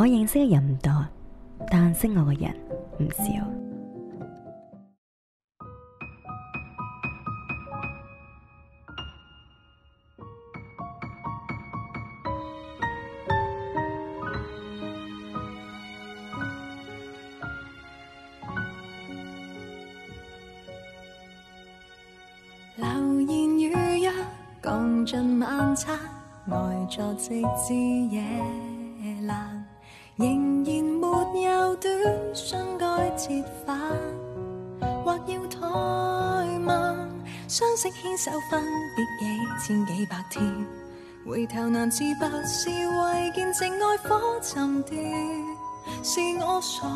我认识嘅人唔多，但识我嘅人唔少。流言如约，共进晚餐，外坐直至夜阑。仍然没有短相该折返，或要怠慢。相识牵手，分别几千几百天，回头难自拔，是为见证爱火沉淀，是我傻，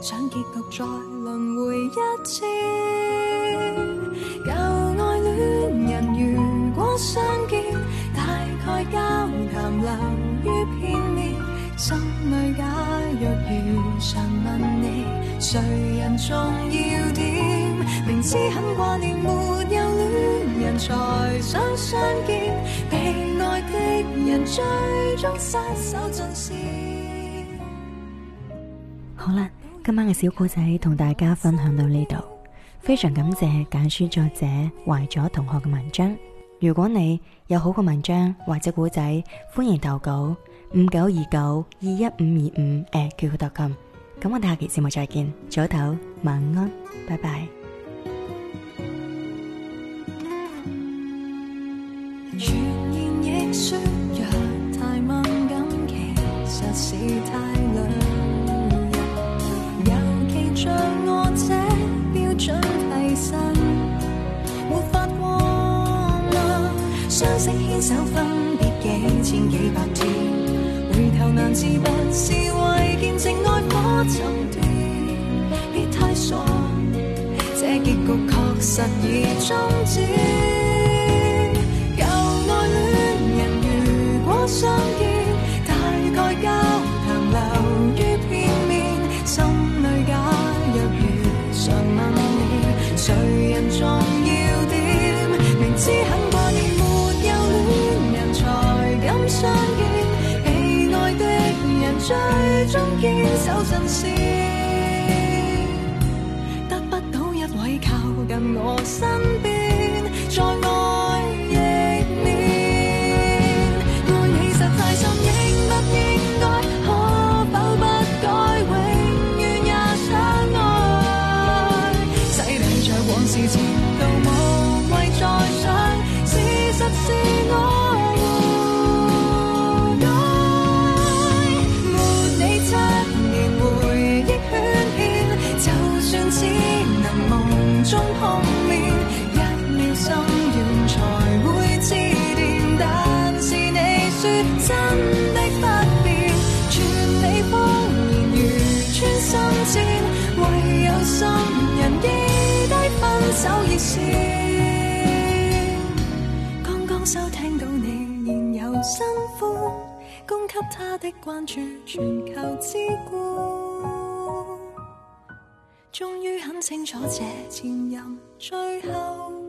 想结局再轮回一次。旧爱恋人如果相见，大概。心里假如常问你，谁人重要点？明知很挂念，没有恋人才想相见，被爱的人最终失手尽消。好啦，今晚嘅小故仔同大家分享到呢度，非常感谢简书作者怀咗同学嘅文章。如果你有好嘅文章或者古仔，欢迎投稿五九二九二一五二五，诶叫佢特琴。咁我哋下期节目再见，早唞，晚安，拜拜。相识牵手分别几千几百天回头难自拔是为见证爱火终端别太傻这结局确实已终止旧爱恋人如果相最终坚守真善，得不到一位靠近我身边，在爱亦面，爱其实太深，应不应该？可否不改，永远也相爱？洗礼在往事前，度无谓再想，事实是我。给他的关注，全球之冠，终于很清楚这前任最后。